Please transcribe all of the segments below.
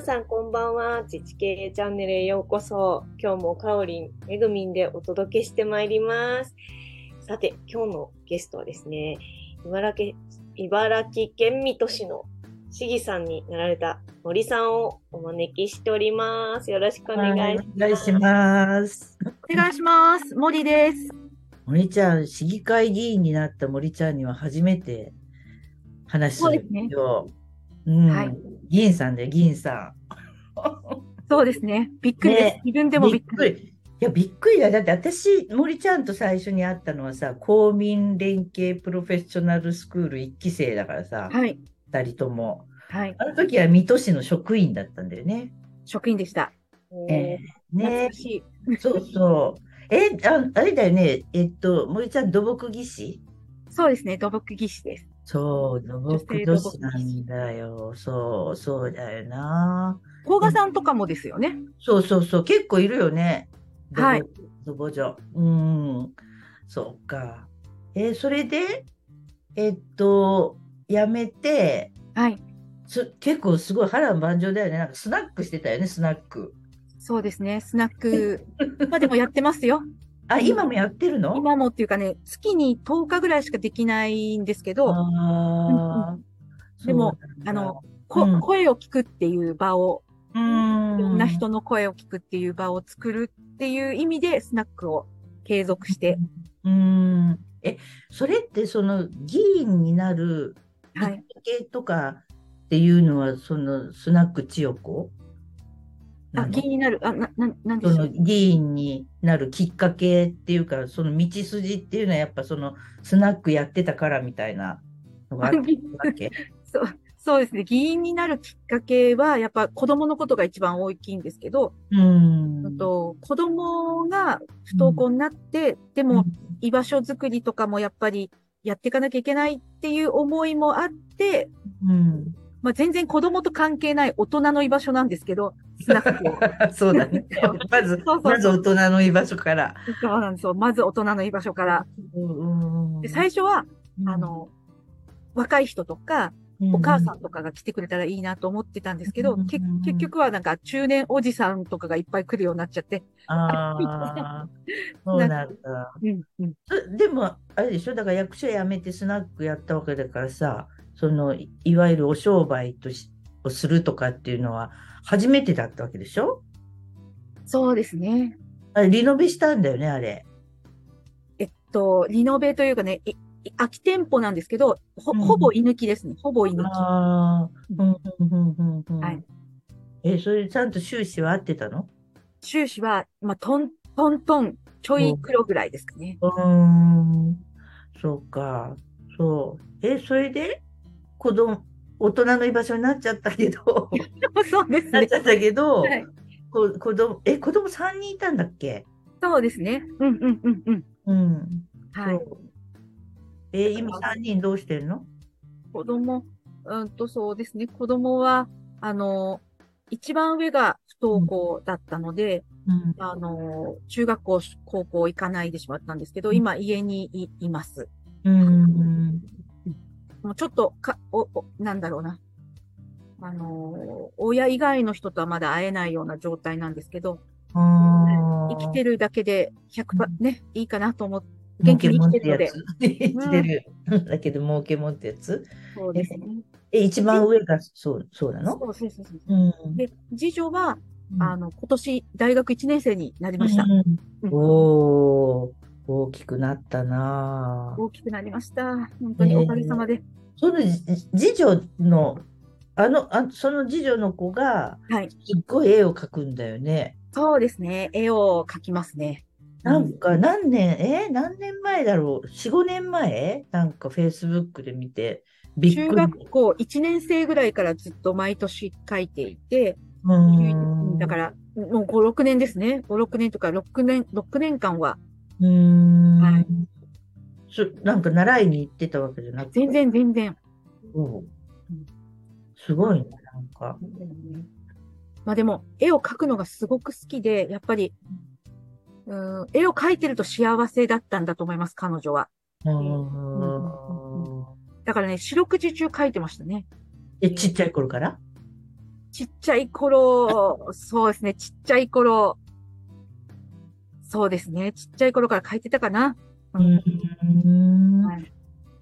皆さんこんばんは。自治系チャンネルへようこそ。今日もかおりん、めぐみんでお届けしてまいります。さて、今日のゲストはですね、茨城茨城県水戸市の市議さんになられた森さんをお招きしております。よろしくお願いします。お願いします。お願いします。森です。森ちゃん、市議会議員になった森ちゃんには初めて話するんよ。うん、はい議員さんだよ、議員さそうですね。びっくりです。ね自分でん。もびっくり。り。いや、びっくりだよ。だって私、森ちゃんと最初に会ったのはさ、公民連携プロフェッショナルスクール1期生だからさ、はい。二人とも。はい。あの時は水戸市の職員だったんだよね。職員でした。えーね。そうそう。え、ああれだよね。えっと、森ちゃん、土木技師？そうですね。土木技師です。そう、土木女子なんだよ。そう、そうだよな。甲賀さんとかもですよね。そうそうそう、結構いるよね。はい。土木女。うん。そうか。えーそれで、えっと、辞めて、はい。す結構すごい波乱万丈だよね。なんかスナックしてたよね、スナック。そうですね。スナック。まあでもやってますよ。あ、今もやってるの？今もっていうかね、月に10日ぐらいしかできないんですけど、あー。でも、あの、こうん。声を聞くっていう場を、ういろん。んな人の声を聞くっていう場を作るっていう意味で、スナックを継続して、うーん。え、それってその議員になるはい。けとかっていうのは、そのスナック千代子？なあ、の気になる。あ、な、な、なんでそ。の議員になるきっかけっていうか、その道筋っていうのはやっぱそのスナックやってたからみたいなのがあったわけそう、そうですね。議員になるきっかけは、やっぱ子供のことが一番大きいんですけど、うーん。あと子供が不登校になって、でも居場所づくりとかもやっぱりやっていかなきゃいけないっていう思いもあって、うん。まあ、全然子供と関係ない大人の居場所なんですけど、スナックを。そうだね。まず、そうそうまず大人の居場所から。そうなんですよ。まず大人の居場所から。うんで最初は、あ、の、若い人とか、お母さんとかが来てくれたらいいなと思ってたんですけど、うんけ結局はなんか中年おじさんとかがいっぱい来るようになっちゃって。ああ、そうなんだ。うん、うん。そでも、あれでしょ？だから役所辞めてスナックやったわけだからさ、その、いいわゆるお商売としをするとかっていうのは初めてだったわけでしょ？そうですね。あれ、リノベしたんだよね、あれ。えっと、リノベというかね、空き店舗なんですけど、ほ、うんほぼ居抜きですね。ほぼ居抜き。ああ、うん、うん、うん、うんうん。はい。え、それちゃんと収支は合ってたの？収支は、まあ、トン、トントン、ちょい黒ぐらいですかね。うーん、そうか、そう。え、それで、子供、大人の居場所になっちゃったけど、そうですねなっち。ゃったけど、はい。こ子供、え、子供3人いたんだっけ？そうですね。うん、うん、うん、うん。うん。はい。え、今3人どうしてんの？子供、うんとそうですね。子供は、あの、一番上が不登校だったので、うん。あの、中学校、高校行かないでしまったんですけど、今家にいいます。うん。もうちょっとか、お、お、なんだろうな。あの、親以外の人とはまだ会えないような状態なんですけど、あ生きてるだけで100%うんね、いいかなと思って、儲元気に生きてるので。生きてる。だけど儲けもんってやつそうですね。え、一番上がそう、そうなの？そうそうそうそう。うん。で、次女は、あの、今年大学1年生になりました。おー、大きくなったなぁ。大きくなりました。本当におかげさまで。そのじ次女の、あの、あその次女の子が、はい。すっごい絵を描くんだよね。そうですね。絵を描きますね。なんか何年、え何年前だろう ?4、5年前？なんか Facebook で見て、びっくり。中学校1年生ぐらいからずっと毎年描いていて、うーんだから、もう5、6年ですね。5、6年とか6年、6年間は、うーん、はいそなんか習いに行ってたわけじゃなくて？全然全然。うんすごいね、なんか。まあでも、絵を描くのがすごく好きで、やっぱり、うん、絵を描いてると幸せだったんだと思います、彼女は。うんだからね、四六時中描いてましたね。え、ちっちゃい頃から？ちっちゃい頃、そうですね、ちっちゃい頃、そうですね、ちっちゃい頃から書いてたかな。うーん。はい。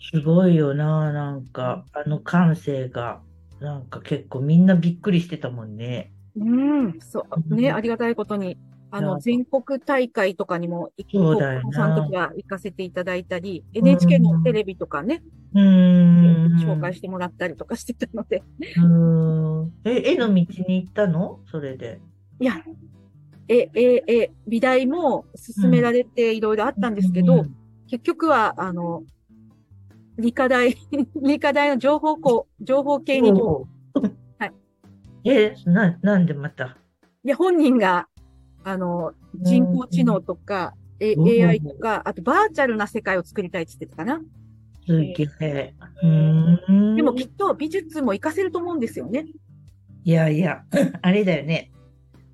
すごいよな、なんか、あの感性が、なんか結構みんなびっくりしてたもんね。うん、そう、ね、うん。ありがたいことに、あの、全国大会とかにも行そうだよな。その時は行かせていただいたり、NHK のテレビとかね、うーん。紹介してもらったりとかしてたので、うーん。え、絵の道に行ったの？それで。いや、え、え、え、美大も進められていろいろあったんですけど、うん結局は、あの、理科大、理科大の情報校、情報系に、はい。え、な、なんでまた？や、本人が、あの、人工知能とか、えうん AI とか、あとバーチャルな世界を作りたいって言ってたかな。すげえ。でもきっと美術も活かせると思うんですよね。いやいや、あれだよね。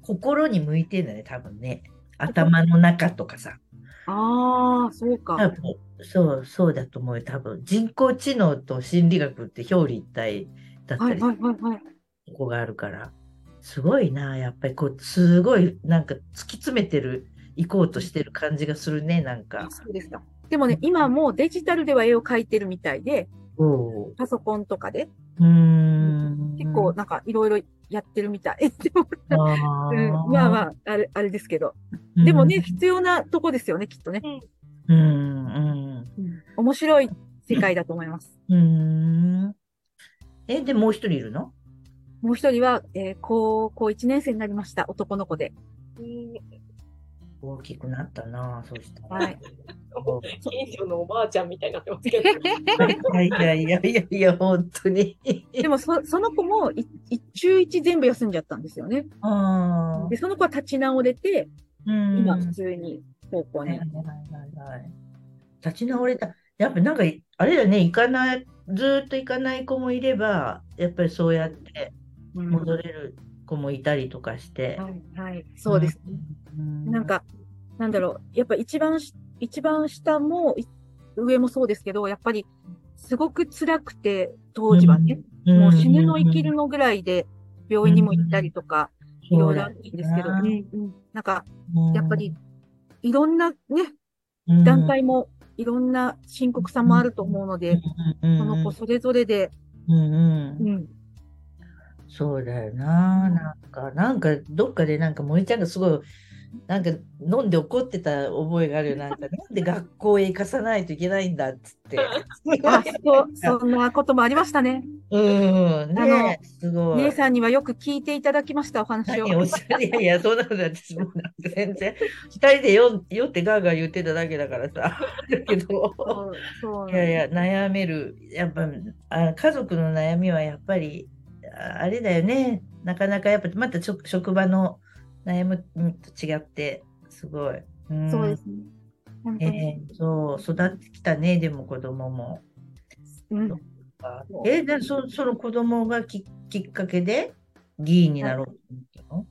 心に向いてんだね、多分ね。頭の中とかさ。ああ、そうか。多分そう、そうだと思うよ。多分人工知能と心理学って表裏一体だったりはいはいはいはい。とこがあるから。すごいな、やっぱりこう、すごいなんか突き詰めてる、行こうとしてる感じがするね、なんか。そうですか。でもね、今もうデジタルでは絵を描いてるみたいで、パソコンとかで、うーん。結構なんかいろいろやってるみたい。でもあうん、ーまあまあ、あれ、あれですけど。でもね、必要なとこですよね、きっとね。うん、うん、面白い世界だと思います。うん。え、で、もう一人いるの？もう一人は、えー高校1年生になりました。男の子で。大きくなったな、そうしたら。はい。近所のおばあちゃんみたいになってますけど。いやいやいやいやいや、本当に。でもそ、その子もい、い中1全部休んじゃったんですよね。あで、その子は立ち直れて、あ、うん。今普通に高校にはいはい。はいはい。立ち直れた。やっぱなんか、あれだね、行かない、ずーっと行かない子もいれば、やっぱりそうやってうん戻れる子もいたりとかして。はい、はい。そうですね。うんなん、か、なんだろう。やっぱ一番し、一番下も、い上もそうですけど、やっぱり、すごく辛くて、当時はね、うん。もう死ぬの生きるのぐらいで、病院にも行ったりとか、いろいろあるんですけど、そうだようんうん。なんか、うん。やっぱり、いろんなね、うん。団体も、いろんな深刻さもあると思うので、うん。その子それぞれで、うん、そうだよな。なんか、なんか、どっかでなんか森ちゃんがすごい、なんか飲んで怒ってた覚えがあるよ。なんか、なんで学校へ行かさないといけないんだっつって。あ、そう、そんなこともありましたね。うん、ねえすごい。姉さんにはよく聞いていただきました、お話を。何おっしゃるいやいや、そんなこと私もなんか全然、二人でよ酔ってガーガー言ってただけだからさ。だけど、そういやいや、悩める。やっぱ、あ家族の悩みはやっぱり、ああれだよね。なかなかやっぱ、またちょ職場の悩むのと違って、すごい。うんそうですね。本当に。えーそう、育ってきたね、でも子供も。うんえでそその子供がききっかけで議員になろうと思ったの？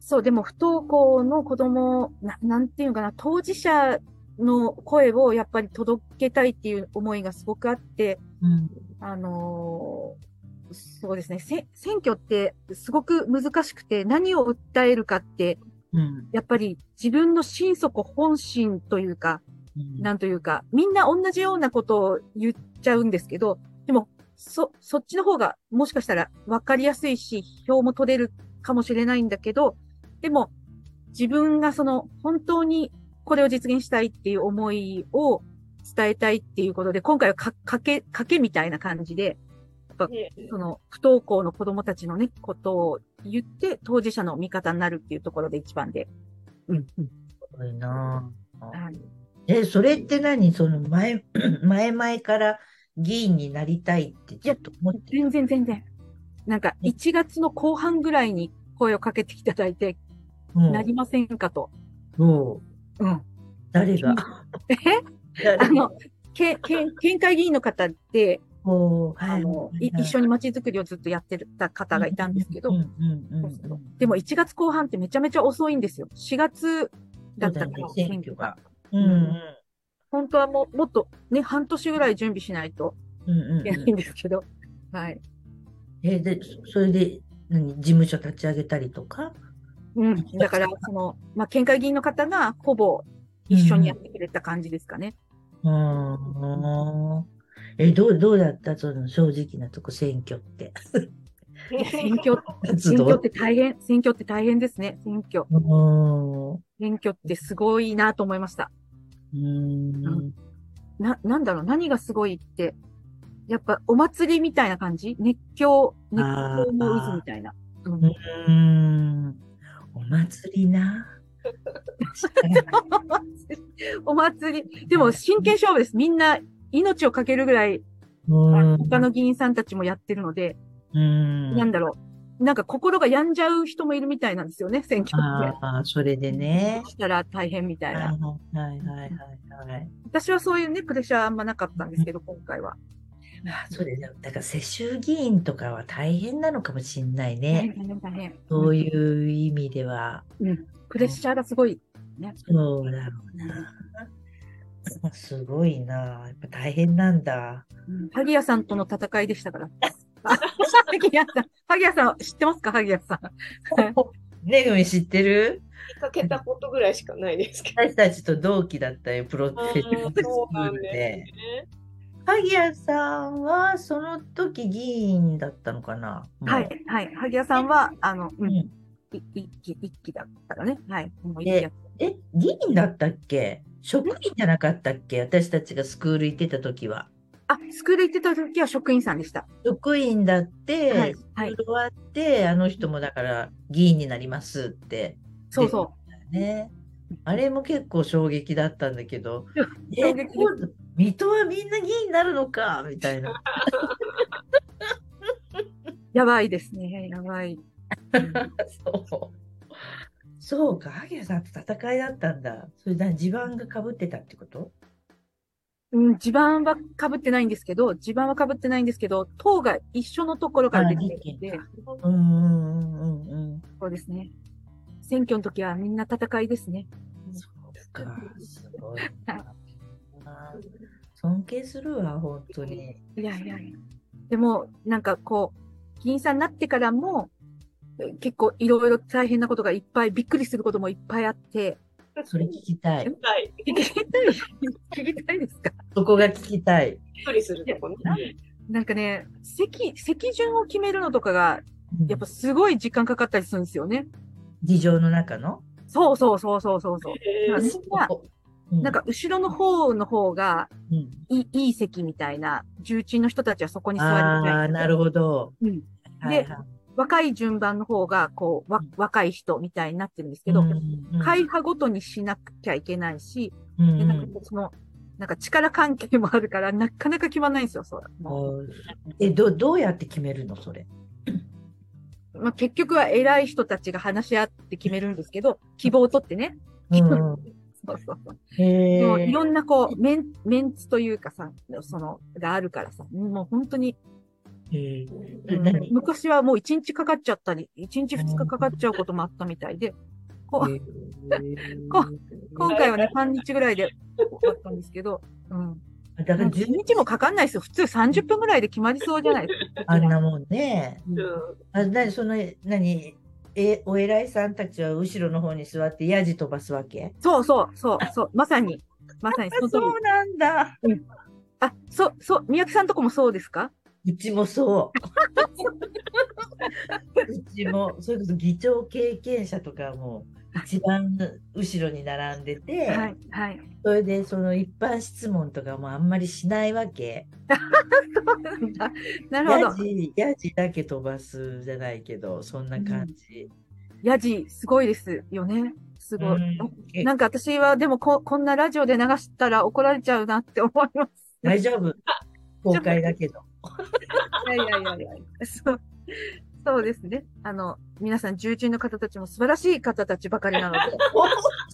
そう、でも不登校の子供、ななんていうのかな、当事者の声をやっぱり届けたいっていう思いがすごくあって、うんあのーそうですね、せ選挙ってすごく難しくて、何を訴えるかって、うん。やっぱり自分の心底本心というか、うん。なんというか、みんな同じようなことを言っちゃうんですけど、でも、そ、そっちの方がもしかしたら分かりやすいし、票も取れるかもしれないんだけど、でも、自分がその、本当にこれを実現したいっていう思いを伝えたいっていうことで、今回はか、かけ、かけみたいな感じで、ね。その、不登校の子供たちのね、ことを言って、当事者の味方になるっていうところで一番で。うん、うん。すごいなあ。はい。え、それって何？その前、前々から議員になりたいってちょっと思って全然全然。なんか、1月の後半ぐらいに声をかけていただいて、うん。なりませんかと。そう。うん。誰が？え？誰？あの、け、け、県会議員の方って、あの、一緒に街づくりをずっとやってた方がいたんですけどうん、うんうんうんでも1月後半ってめちゃめちゃ遅いんですよ。4月だったから選選挙挙がが。。うんうん本当はもう、もっとね、半年ぐらい準備しないとうんうんいけないんですけど。はい。え、で、そそれで何事務所立ち上げたりとか？うん。だから、その、まあ、県会議員の方がほぼ一緒にやってくれた感じですかね。うん。え、どう、どうだったその正直なとこ選挙って。選挙、選挙って大変、選挙って大変ですね。選挙。うん。選挙ってすごいなと思いました。うん。な、なんだろう、何がすごいって、やっぱお祭りみたいな感じ？熱狂、熱狂の渦みたいな。うんうん。お祭りな。お祭り。でも真剣勝負です。みんな命をかけるぐらい、うん。他の議員さんたちもやってるので、うん。なんだろう。なんか心が病んじゃう人もいるみたいなんですよね、選挙って。ああ、それでね。したら大変みたいな。はいはいはいはいはい。私はそういうね、プレッシャーあんまなかったんですけど、今回は。あそうですね。だから世襲議員とかは大変なのかもしれない大ね。変、大変。そういう意味では。うん。プレッシャーがすごい。ね。そうだろうな。すごいな。やっぱ大変なんだ。うん萩谷さんとの戦いでしたから。あ萩谷さん、萩谷さん知ってますか萩谷さん？ねぐみ知ってる？見かけたことぐらいしかないですけど。私たちと同期だったよ、プロフェッショナルスクそうなんですールで。ね。萩谷さんはその時議員だったのかなはい、はい。萩谷さんは、あの、うん、一期、一期だったからね。はい。もう一期やっえ、議員だったっけ？職員じゃなかったっけ？私たちがスクール行ってた時は。あ、スクール行ってた時は職員さんでした。職員だって、はいはい終わって、あの人もだから議員になりますって。そうそね。あれも結構衝撃だったんだけど、う。え衝撃です水戸はみんな議員になるのか？みたいな。やばいですね。やばい。そう。そうか、萩谷さんと戦いだったんだ。それな地盤がかぶってたってこと？うん、地盤は被ってないんですけど、地盤は被ってないんですけど、党が一緒のところから出てるんで、うんうんうんうんうん。そうですね。選挙の時はみんな戦いですね。そうか、すごいな。尊敬するわ、本当に。いやいやいや。でも、なんかこう、議員さんになってからも、え結構いろいろ大変なことがいっぱい、びっくりすることもいっぱいあって、それ聞きたい。はい。聞きたい、聞きたいですかそこが聞きたい。びっくりするとこね。なんかね、席、席順を決めるのとかが、やっぱすごい時間かかったりするんですよね。議場の中の？そうそうそうそうそうそんな、うんなんか後ろの方の方がうんいいいい席みたいな、重鎮の人たちはそこに座りあたい。あ、なるほど。うんはいはい若い順番の方が、こう、若い人みたいになってるんですけど、会派ごとにしなきゃいけないし、うんでなんかその、なんか力関係もあるから、なかなか決まんないんですよ、そう。え、ど、どうやって決めるのそれ？う まあ、結局は偉い人たちが話し合って決めるんですけど、希望を取ってね。うん そうそうそう。いえ。ろんなこう、メン、メンツというかさ、その、があるからさ、もう本当に、へえうん何？昔はもう1日かかっちゃったり、1日2日かかっちゃうこともあったみたいで、こえ こ今回はね、3日ぐらいで終わったんですけど、うん。だから10日もかかんないですよ。普通30分ぐらいで決まりそうじゃないですか。あんなもんね。うんうんあ、なに、その、何、え、お偉いさんたちは後ろの方に座ってヤジ飛ばすわけ？そうそう、そう、そう、まさに、まさにその通り。なんだ。あ、そう、そう、宮城さんとこもそうですか？うちもそう。うちも、それこそ議長経験者とかも一番後ろに並んでて、はい、はい。それでその一般質問とかもあんまりしないわけ。なるほど。ヤジ、ヤジだけ飛ばすじゃないけど、そんな感じ。ヤジ、すごいですよね。すごい。うんえなんか私は、でもこ、こんなラジオで流したら怒られちゃうなって思います。大丈夫。公開だけど。いやいやいやいや。そう。そうですね。あの、皆さん、重鎮の方たちも素晴らしい方たちばかりなので、本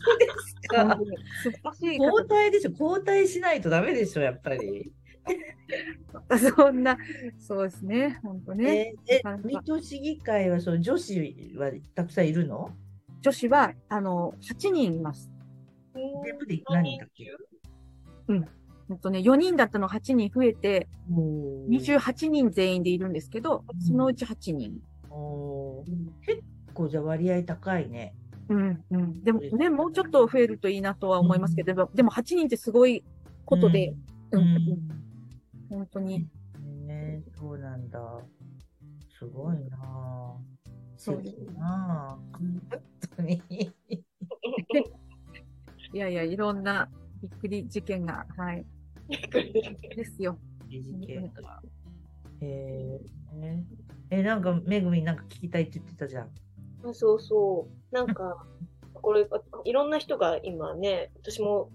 当ですか？素晴らしい方交代でしょ？交代しないとダメでしょやっぱり。そんな、そうですね。本当ね。え、えなかなか水戸市議会はその女子はたくさんいるの？女子は、あの、8人います。全部で何人だっけ？本当ね、4人だったの8人増えて、もう28人全員でいるんですけど、そのうち8人。結構じゃあ割合高いね。うん、うん。でもね、もうちょっと増えるといいなとは思いますけど、でもでも8人ってすごいことで、うん、うん、本当に。ねそうなんだ。すごいなぁ。そうですなぁ。本当に。いやいや、いろんなびっくり事件が、はい。ですよ。えー、え、なんか、めぐみなんか聞きたいって言ってたじゃん。あそうそう。なんか、これ、いろんな人が今ね、私も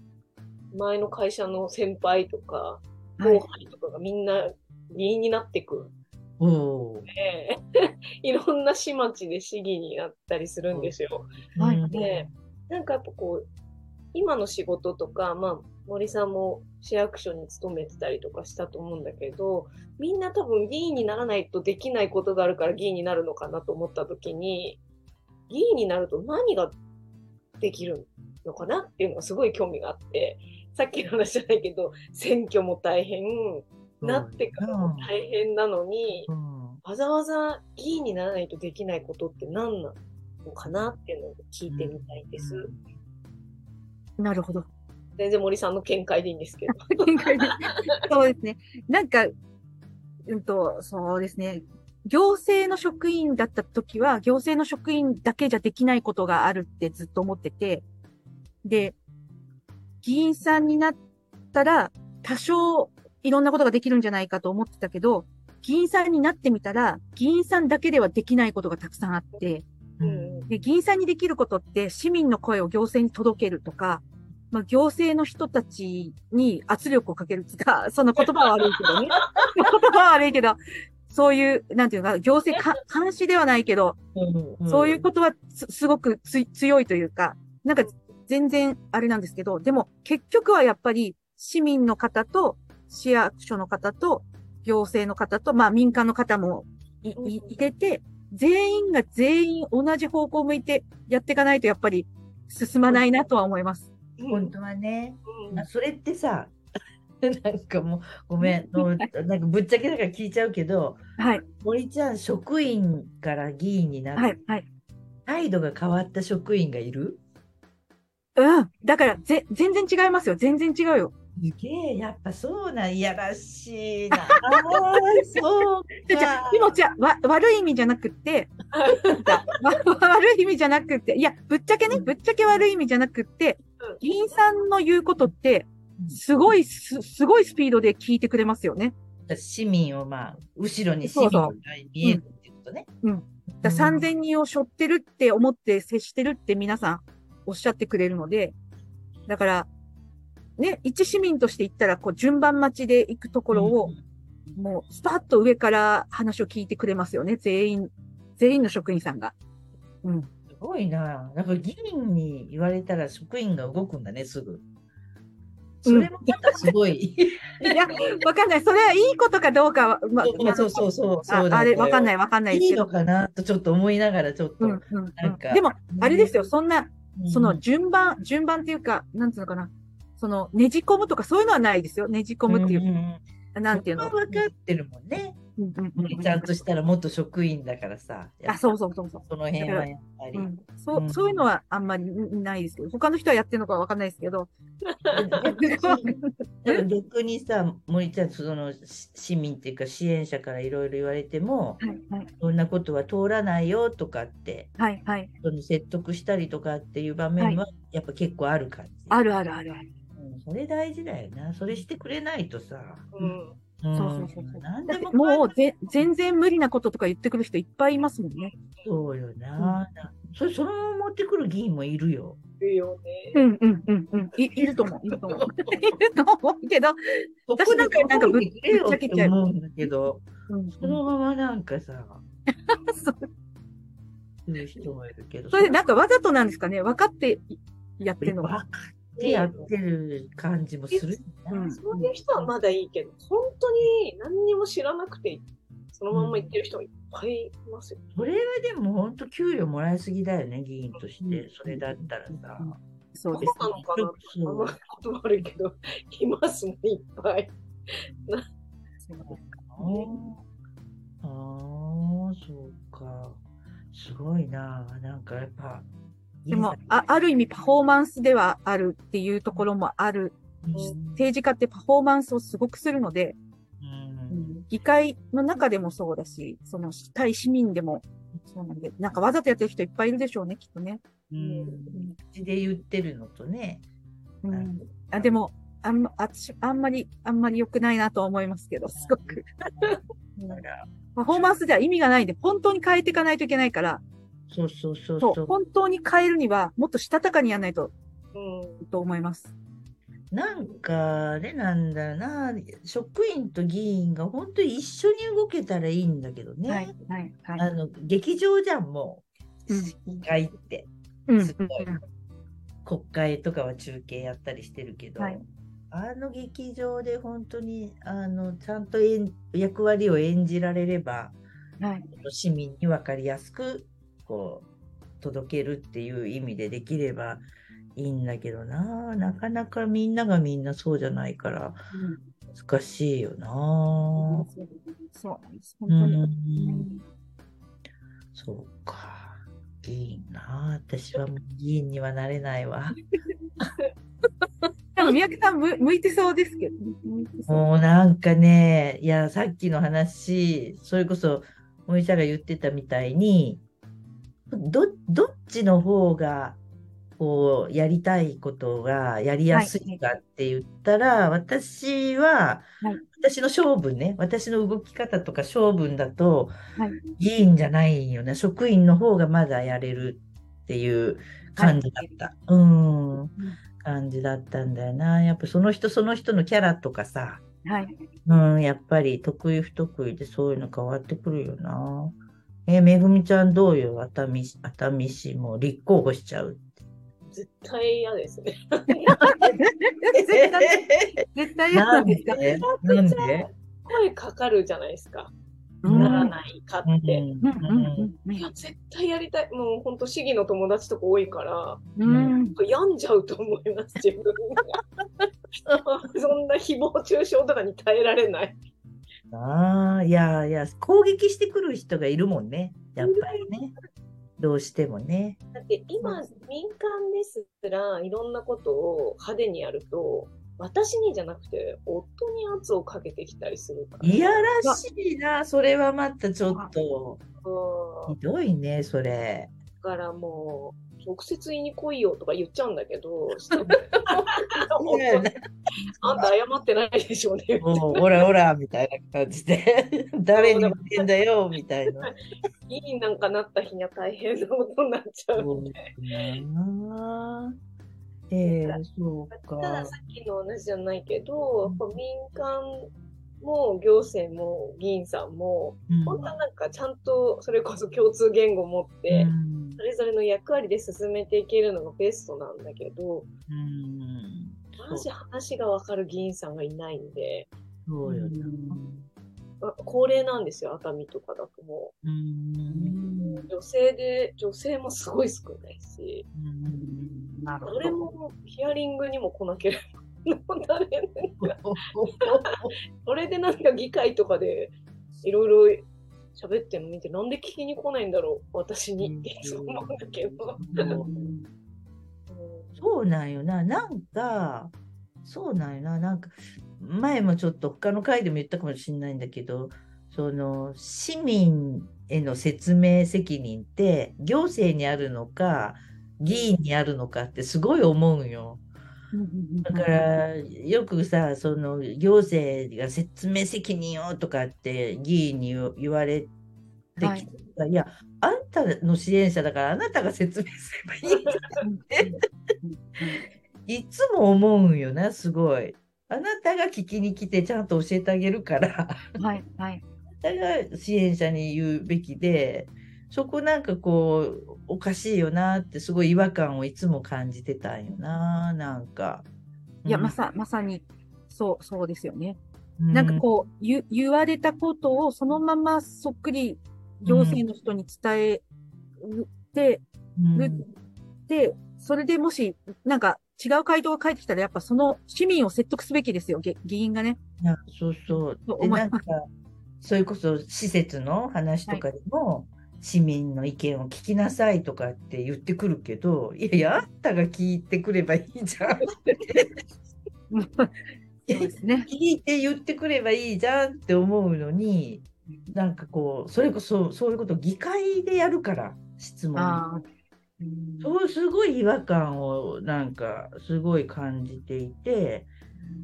前の会社の先輩とか、はい後輩とかがみんな議員になってくおお。で、いろんな市町で市議になったりするんですよ。はいうんで、なんかやっぱこう、今の仕事とか、まあ、森さんも市役所に勤めてたりとかしたと思うんだけど、みんな多分議員にならないとできないことがあるから議員になるのかなと思った時に、議員になると何ができるのかなっていうのがすごい興味があって、さっきの話じゃないけど、選挙も大変、なってからも大変なのに、うんわざわざ議員にならないとできないことって何なのかなっていうのを聞いてみたいです。なるほど。全然森さんの見解でいいんですけど。見解でそうですね。なんか、うんと、そうですね。行政の職員だった時は、行政の職員だけじゃできないことがあるってずっと思ってて、で、議員さんになったら、多少いろんなことができるんじゃないかと思ってたけど、議員さんになってみたら、議員さんだけではできないことがたくさんあって、うんで、議員さんにできることって、市民の声を行政に届けるとか、まあ、行政の人たちに圧力をかけるとか、その言葉は悪いけどね。言葉は悪いけど、そういう、なんていうのかな、行政か監視ではないけど、そういうことはすすごくつ強いというか、なんか全然あれなんですけど、でも結局はやっぱり市民の方と市役所の方と行政の方と、まあ民間の方もいい入れて、全員が全員同じ方向を向いてやっていかないとやっぱり進まないなとは思います。本当はね、うんあそれってさ、なんかもう、ごめん、なんかぶっちゃけだから聞いちゃうけど、はい、森ちゃん、職員から議員になって、はい、はい。態度が変わった職員がいる？うん。だから、ぜ、全然違いますよ。全然違うよ。すげえ、やっぱそうなん、いやらしいな。ああ、そうか。でもじゃあわ、悪い意味じゃなくって、悪い意味じゃなくって、いや、ぶっちゃけね、ぶっちゃけ悪い意味じゃなくってうん、議員さんの言うことって、すごいす、すごいスピードで聞いてくれますよね。市民を、まあ、後ろに市民がそうそう見えるっていうことね。だから3000人を背負ってるって思って接してるって皆さんおっしゃってくれるので、だから、ね、一市民として言ったら、こう、順番待ちで行くところを、もう、スパッと上から話を聞いてくれますよね。全員、全員の職員さんが。うん。すごいな。なんか議員に言われたら職員が動くんだね、すぐ。それもまたすごい。いや、わかんない。それはいいことかどうかは、ままあそうそうそう。そうああれ、わかんい。ない、わかんないでいい。のかなとちょっと思いながら、ちょっと。うん、うん、うんなんかでも、あれですよ、そんな、うんその順番、順番っていうか、なんていうのかな。その、ねじ込むとかそういうのはないですよ。ねじ込むっていう、んなんていうの。分かってるもんね。うんうんうんちゃんとしたら元職員だからさ。あ、そうそうそうそう。その辺はやっぱり。うん、そうう、んそういうのはあんまりないですけど、他の人はやってるのかわかんないですけど。逆にさ、森ちゃん、そのし市民っていうか支援者からいろいろ言われても、はい、はい、そんなことは通らないよとかって、はい、はい。その説得したりとかっていう場面はやっぱ結構ある感じ。あるあるあるある。うんそれ大事だよな。それしてくれないとさ。うんうんそうそうそうももうぜ全然無理なこととか言ってくる人いっぱいいますもんね。そうよな。それそのまま持ってくる議員もいるよ。いるよね。うんうんうんうん。いいると思う。いると思う。いると思うけど、そこなんかなんかぶっちゃけちゃうて思うんだけど、うんそのままなんかさ、そう言う人もいるけど。それなんかわざとなんですかね分かってやってるの分かが。ってやってる感じもするそういう人はまだいいけど、本当に何にも知らなくて、そのまんま言ってる人がいっぱいいますよ。それはでも本当給料もらいすぎだよね、議員として。それだったらさ。そうですそうなのかなあんま言葉悪いけど、いますね、いっぱい。そうああ、そうか。か。すごいな。なんかやっぱ。でも、あある意味パフォーマンスではあるっていうところもある。政治家ってパフォーマンスをすごくするので、うん、議会の中でもそうだし、その対市民でもそうなんで、なんかわざとやってる人いっぱいいるでしょうね、きっとね。うん。口で言ってるのとね。うん、あでも、あんま、ああんまり、あんまり良くないなと思いますけど、すごく。パフォーマンスでは意味がないんで、本当に変えていかないといけないから、そうそうそうそう、そう。本当に変えるには、もっとしたたかにやらないと、うん。と思います。なんか、あれなんだよな。職員と議員が本当に一緒に動けたらいいんだけどね。はい、はい、はい。あの、劇場じゃん、もう。うん議会って。うんすごい国会とかは中継やったりしてるけど、はいあの劇場で本当にあのちゃんと演役割を演じられればはい。市民に分かりやすくこう届けるっていう意味でできればいいんだけどななかなかみんながみんなそうじゃないから難しいよな、そうなんです。う本当に。んうんそうか議員な私は議員にはなれないわ。でも、三宅さん向向いてそうですけど。もうなんかね、いや、さっきの話、それこそ、もみちゃんが言ってたみたいに、ど、どっちの方が、こう、やりたいことがやりやすいかって言ったら、私は、はい私の勝負ね、私の動き方とか勝負だと、はい議員じゃないよね、職員の方がまだやれるっていう感じだった。うん、感じだったんだよな。やっぱその人その人のキャラとかさ、はい。うん、やっぱり得意不得意でそういうの変わってくるよな。え、めぐみちゃんどうよ？熱海市、熱海市も立候補しちゃう。絶対嫌ですね。絶対、絶対嫌ななんんですか？で？なんで？声かかるじゃないですか。うんならないかって。いや、絶対やりたい。もう本当市議の友達とか多いから、うん。病んじゃうと思います、自分が。そんな誹謗中傷とかに耐えられない。ああ、いやいや、攻撃してくる人がいるもんね。やっぱりね。どうしてもね。だって今、民間ですらいろんなことを派手にやると、私にじゃなくて、夫に圧をかけてきたりするから。いやらしいな。それはまたちょっと、うんひどいね、それ。だからもう、直接言いに来いよとか言っちゃうんだけど、あんた謝ってないでしょうね。もう、オラオラ、みたいな感じで、誰に言ってんだよ、みたいな。議員なんかなった日には大変なことになっちゃう。ええそうただか。さっきの話じゃないけど、やっぱ民間も行政も議員さんも、うん本当はなんかちゃんとそれこそ共通言語を持って、うんそれぞれの役割で進めていけるのがベストなんだけど、うんマジ話がわかる議員さんがいないんで、そうよな。あ高齢なんですよ、熱海とかだともう。ん。う。女性で、女性もすごい少ないし、なるほ誰ど。もヒアリングにも来なければ、誰それでなんか議会とかでいろいろ喋ってるの見て、なんで聞きに来ないんだろう、私にっていつも思うんだけど。うんそうなんよな。なんか、そうなんよな。なんか、前もちょっと他の回でも言ったかもしれないんだけど、その、市民への説明責任って、行政にあるのか、議員にあるのかってすごい思うんよ。だから、よくさ、その、行政が説明責任をとかって議員に言言われてきて、はいい、や、あんたの支援者だからあなたが説明すればいいんじゃんっていつも思うんよな、すごい。あなたが聞きに来てちゃんと教えてあげるから、あはい、はい。なたが支援者に言うべきで、そこなんかこう、おかしいよなってすごい違和感をいつも感じてたんよな、なんか。いや、うんまさ、まさに、そう、そうですよね。うんなんかこう、言、言われたことをそのままそっくり行政の人に伝えて、うんるで、それでもし、なんか違う回答が返ってきたら、やっぱその市民を説得すべきですよ、げ議員がね。いやそうそう。で、そう思いなんか、それこそ施設の話とかでも、市民の意見を聞きなさいとかって言ってくるけど、いやいや、あんたが聞いてくればいいじゃん。そうですね。聞いて言ってくればいいじゃんって思うのに、なんかこう、それこそそういうこと議会でやるから、質問。そうすごい違和感をなんかすごい感じていて、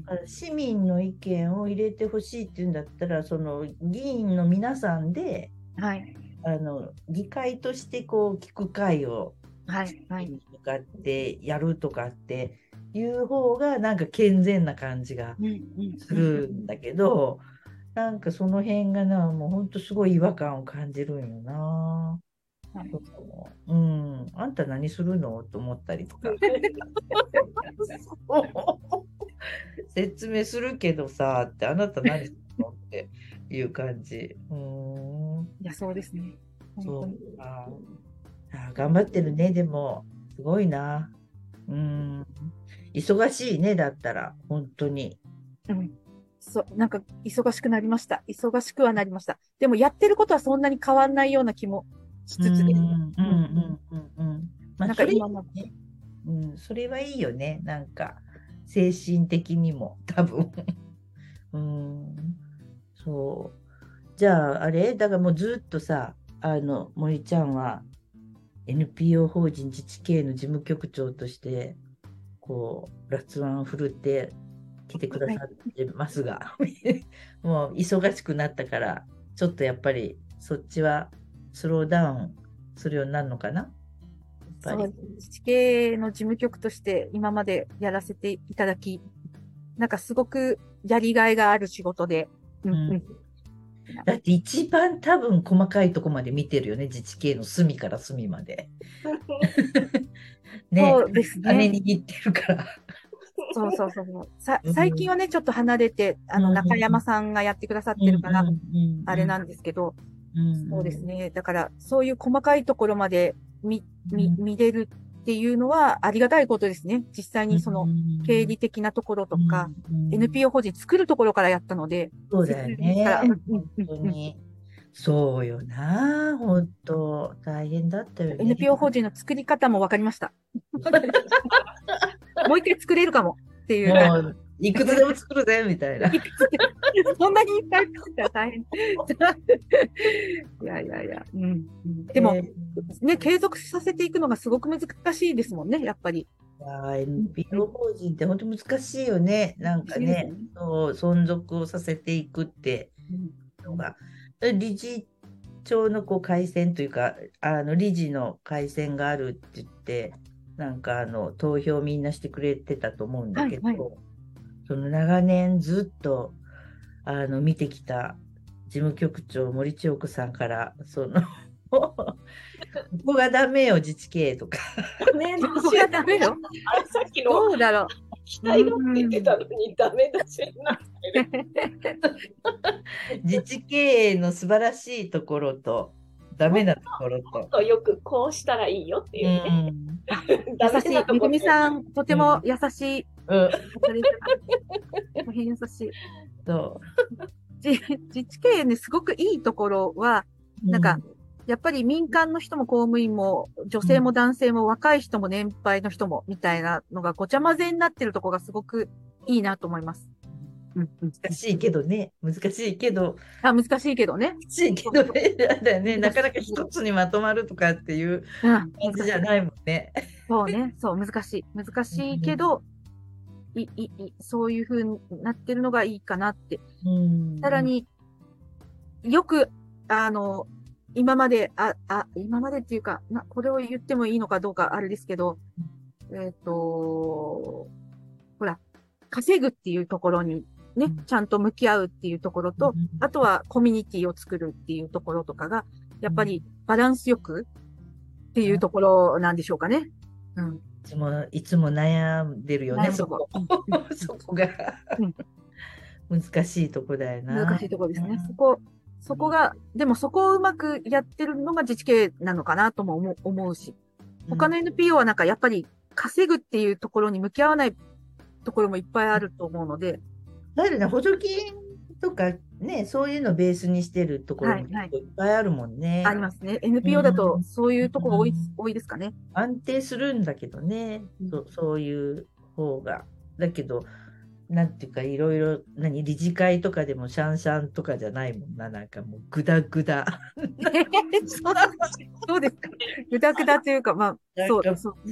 あ市民の意見を入れてほしいっていうんだったら、その議員の皆さんで、はい。あの議会としてこう聞く会をはい。はい。とかってやるとかっていう方がなんか健全な感じがうんうんするんだけど、なんかその辺がな、もう本当すごい違和感を感じるんよな。はいうん、あんた何するのと思ったりとか。説明するけどさ、ってあなた何するのっていう感じ。うーん。いや、そうですね。そう本当に。か。あ頑張ってるね、でも、すごいな。うん。忙しいね、だったら、本当に。うん。そう、なんか、忙しくなりました。忙しくはなりました。でも、やってることはそんなに変わんないような気もしつつです。うんうんうんうんなんかそれ今まで。うん、それはいいよね、なんか、精神的にも、多分。うん、そう。じゃあ、あれ？だからもうずっとさ、あの、森ちゃんは NPO 法人自治系の事務局長として、こう、ラツワンを振るって来てくださってますが、もう忙しくなったから、ちょっとやっぱりそっちはスローダウンするようになるのかな？やっぱり。そう、自治系の事務局として今までやらせていただき、なんかすごくやりがいがある仕事で、うんだって一番多分細かいとこまで見てるよね、自治系の隅から隅まで。ね、そうです金ね。握ってるから。そうそうそうそう。さうん最近はね、ちょっと離れて、あの、うん中山さんがやってくださってるから、あれなんですけど、うんそうです。ね。だから、そういう細かいところまで見、見、見れるっていうのはありがたいことですね。実際にその、経理的なところとか、、うん、NPO 法人作るところからやったので、そうだよね。本当に。そうよな、本当大変だったよね。NPO 法人の作り方も分かりました。もう一回作れるかもっていう。いくつでも作るぜ、みたいな。そんなにいっぱい作ったら大変。いやいやいや。うんうん、でも、えーね、継続させていくのがすごく難しいですもんね、やっぱり。いやー NPO 法人って本当難しいよね。なんかね、そう存続をさせていくってのが、理事長のこう改選というか、あの理事の改選があるって言って、なんかあの投票みんなしてくれてたと思うんだけど、はいはその長年ずっとあの見てきた事務局長森千代子さんから、その ここがダメよ、自治経営とか。ね、ここがダメよ。あれさっきのどうだろう。期待がって言ってたのにダメだしなってる。自治経営の素晴らしいところと、ダメなところと。よくこうしたらいいよっていうね。ダ優しい。めぐみさん、とても優しい。うん、うん、大変優しい。そ自自治経営ね、すごくいいところは、う。なんか、やっぱり民間の人も公務員も、女性も男性も若い人も年配の人も、みたいなのがごちゃ混ぜになってるところがすごくいいなと思います。うんうん、難しいけどね、難しいけど、あ難しいけどね。難しいけどね、だよね、なかなか一つにまとまるとかっていううん、感じじゃないもんね。そうね。そう、難しい。難しいけど、い、い、い、そういう風になってるのがいいかなって。うんさら、に、よく、あの、今まで、あ、あ、今までっていうか、な、これを言ってもいいのかどうかあれですけど、えっ、と、ほら、稼ぐっていうところにねうん、ちゃんと向き合うっていうところと、あとはコミュニティを作るっていうところとかが、やっぱりバランスよくっていうところなんでしょうかね。うん。いつも、いつも悩んでるよね、そこ。ど。そこが。うん。難しいとこだよな。難しいところですね。そこ、そこが、でもそこをうまくやってるのが自治系なのかなとも思う思うし、他の NPO はなんかやっぱり稼ぐっていうところに向き合わないところもいっぱいあると思うので、だよね、補助金とかね、そういうのをベースにしてるところもはいっぱいあるもんね。ありますね。NPO だとうんそういうとこが多い、うん多いですかね。安定するんだけどね、そそういう方が。だけど、なんていうか、いろいろ、何、理事会とかでもシャンシャンとかじゃないもんな、なんかもうグダグダ。そ うそうですか。ぐだぐだというか、まあ、そう。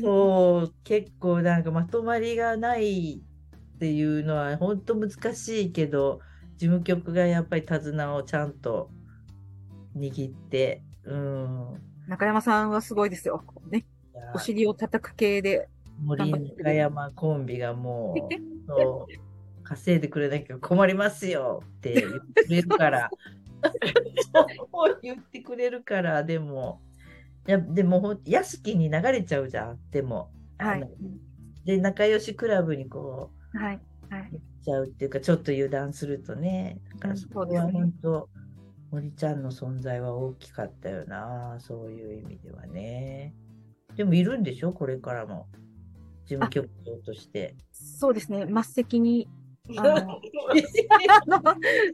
そう、結構なんかまとまりがないっていうのは本当難しいけど、事務局がやっぱり手綱をちゃんと握って、うん。中山さんはすごいですよ。ね、お尻を叩く系で。森中山コンビがもう、そう稼いでくれなきゃ困りますよって言ってくれるから、そう言ってくれるから、でも、いやでも屋敷に流れちゃうじゃん、でも。はい。で、仲良しクラブにこはい。はい。ちゃうっていうか、ちょっと油断するとね。だからうんそこは本当、森ちゃんの存在は大きかったよな、そういう意味ではね。でもいるんでしょ、これからも。事務局長として。そうですね。末席に、あの、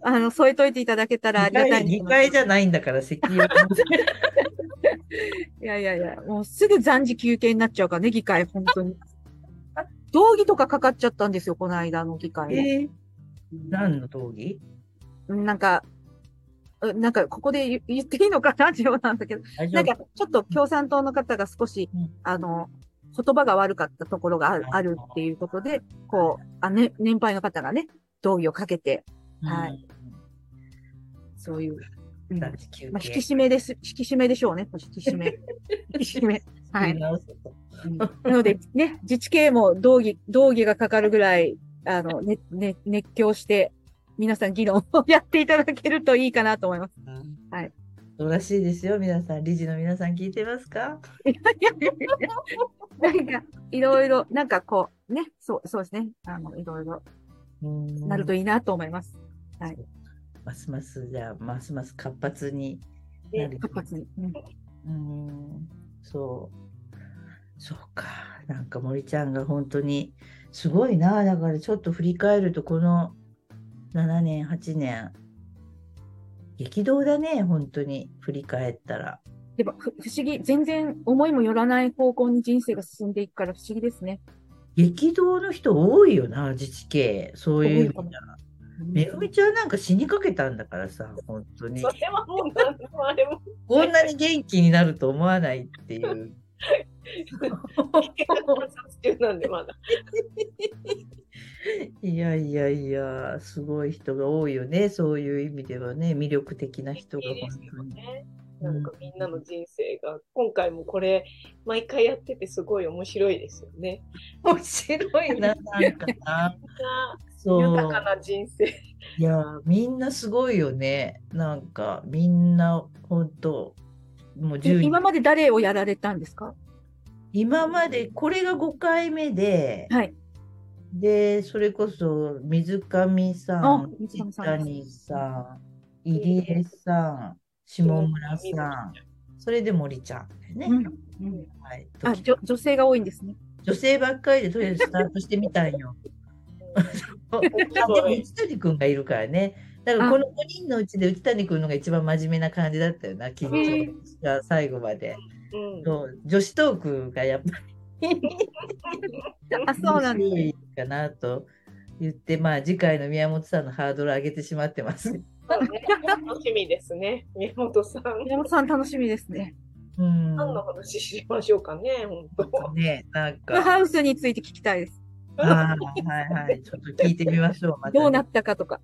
あの、添えといていただけたらありがたいんですけ2ど階じゃないんだから、席を。いやいやいや、もうすぐ暫時休憩になっちゃうからね、議会、本当に。道義とかかかっちゃったんですよ、この間の議会の。えー、何の道義？うんなんか、うなんか、ここで言言っていいのかなっていうなんだけど、なんか、ちょっと共産党の方が少し、うんあの、言葉が悪かったところがあるあるっていうことで、こう、あね、年配の方がね、道義をかけて、はいそういう。まあ、引き憩。締めです。引き締めでしょうね。引き締め。引き締め。はいので、ね、自治系も道義、道義がかかるぐらい、あの、ね、ね、熱狂して、皆さん議論をやっていただけるといいかなと思います。はい。そうらしいですよ、皆さん。理事の皆さん聞いてますか？なんか、いろいろ、なんかこう、ね、そう、そうですね。あの、いろいろうんなるといいなと思います。ますます、じゃあ、ますます活発になる。活発に。うんうん、そう。そうか。なんか森ちゃんが本当にすごいな。だからちょっと振り返ると、この7年、8年、激動だね、本当に振り返ったら。でも、ふ不思議、全然思いもよらない方向に人生が進んでいくから不思議ですね。激動の人多いよな、自治系。そういう意味じゃ。めぐみちゃんなんか死にかけたんだからさ、本当にそ。れはもう何でもあれもこんなに元気になると思わないっていう。観察中なんでまだ。いやいやいや、すごい人が多いよね、そういう意味ではね、魅力的な人が本当ね。なんかみんなの人生が、今回もこれ、毎回やっててすごい面白いですよね。面白いな、なんかな。豊かな人生。いや、みんなすごいよね。なんか、みんな、本当もうえ10今まで誰をやられたんですか？今まで、これが5回目で、はい。で、それこそ、水上さあん、水上さん谷さん、入江さん、下村さん、それで森ちゃんね。うんうんはい、あ、じょ女性が多いんですね。女性ばっかりでとりあえずスタートしてみたんよ。あでも内谷君がいるからね。だからこの5人のうちで内谷君のが一番真面目な感じだったよな、緊張が最後まで。うんそう女子トークがやっぱりあ、そうなんですいかなと言って、まあ次回の宮本さんのハードル上げてしまってます。ね楽しみですね。宮本さん。宮本さん楽しみですね。うん。何の話しましょうかね、本当。ね、なんクか、ハウスについて聞きたいです。はいはいはい、ちょっと聞いてみましょう。またねどうなったかとか。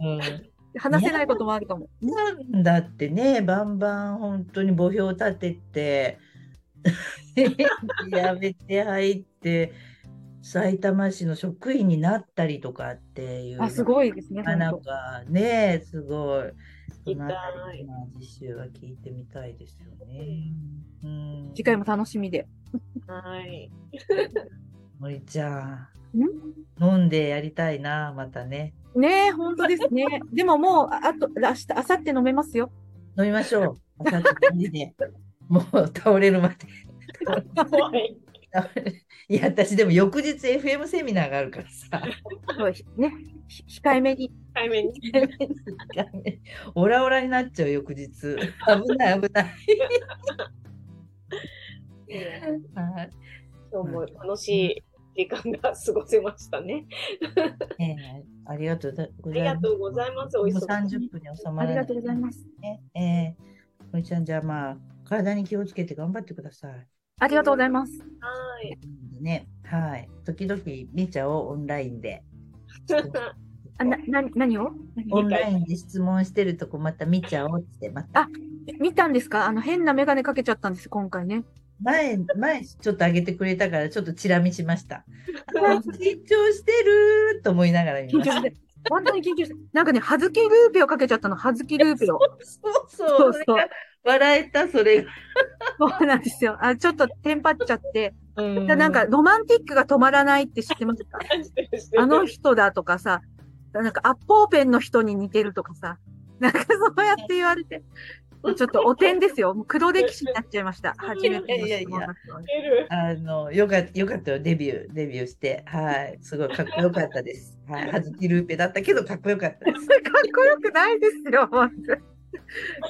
うん話せないこともあるかも。なんだってね、バンバン本当に墓標立てて、やめて入って、埼玉市の職員になったりとかっていうのあ、すごいですね。がなん本かね、すごい。そのあは聞いてみたいですよね。うん当。次回も楽しみで。はい。森ちゃんん、飲んでやりたいな、またね。ねえ、本当ですね。でももう、ああと、明日、明後日飲めますよ。飲みましょう。朝2時で。もう倒れるまで。怖い。いや、私でも翌日 FM セミナーがあるからさ。ね、ひ控えめに。対面に。オラオラになっちゃう翌日。危ない危ない。はい今日も楽しい時間が過ごせましたね。ええありがとうごあざいます。りがとうございます。おもう忙しい。30分に収まら。ありがとうございます。ね。ええこいちゃん、じゃあまあ、体に気をつけて頑張ってください。ありがとうございます。はい。ね。はい。時々見ちゃおう、オンラインで。あ、な、な、何を？何？オンラインで質問してるとこまた見ちゃおうって、また。あ見たんですか？あの、変なメガネかけちゃったんです、今回ね。前、前ちょっと上げてくれたから、ちょっとチラ見しました。あ緊張してると思いながら見ました。緊張して。本当に緊張して。なんかね、はずきルーペをかけちゃったの、はずきルーペを。そうそそうう。そう笑えた、それが。そうなんですよ。あ、ちょっとテンパっちゃって。うんでなんか、ロマンティックが止まらないって知ってますか？あの人だとかさ、なんか、アッポーペンの人に似てるとかさ、なんかそうやって言われて、ちょっとお点ですよ。もう黒歴史になっちゃいました。初めてのいやいやいや質問だあの、よかった、よかったよ、デビュー、デビューして。はい。すごいかっこよかったです。はい。はずきルーペだったけど、かっこよかったです。かっこよくないですよ、本当に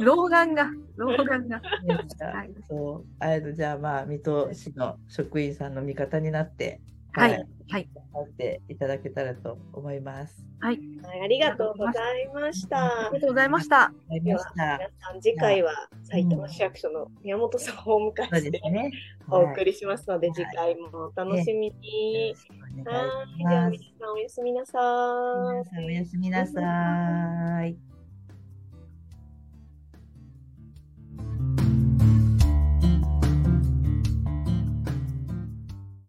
老眼が、老眼が。はいそう。あの、じゃあまあ、水戸市の職員さんの味方になって、はい。はい。頑張っていただけたらと思います。はい、ありがとうございましたあり。がとうございました。ありました。皆さん、次回は埼玉市役所の宮本さんをお迎えしてですね。お送りしますので、はい次回もお楽しみに。はい、では皆。さんおやすみなさい皆。さんおやすみなさい。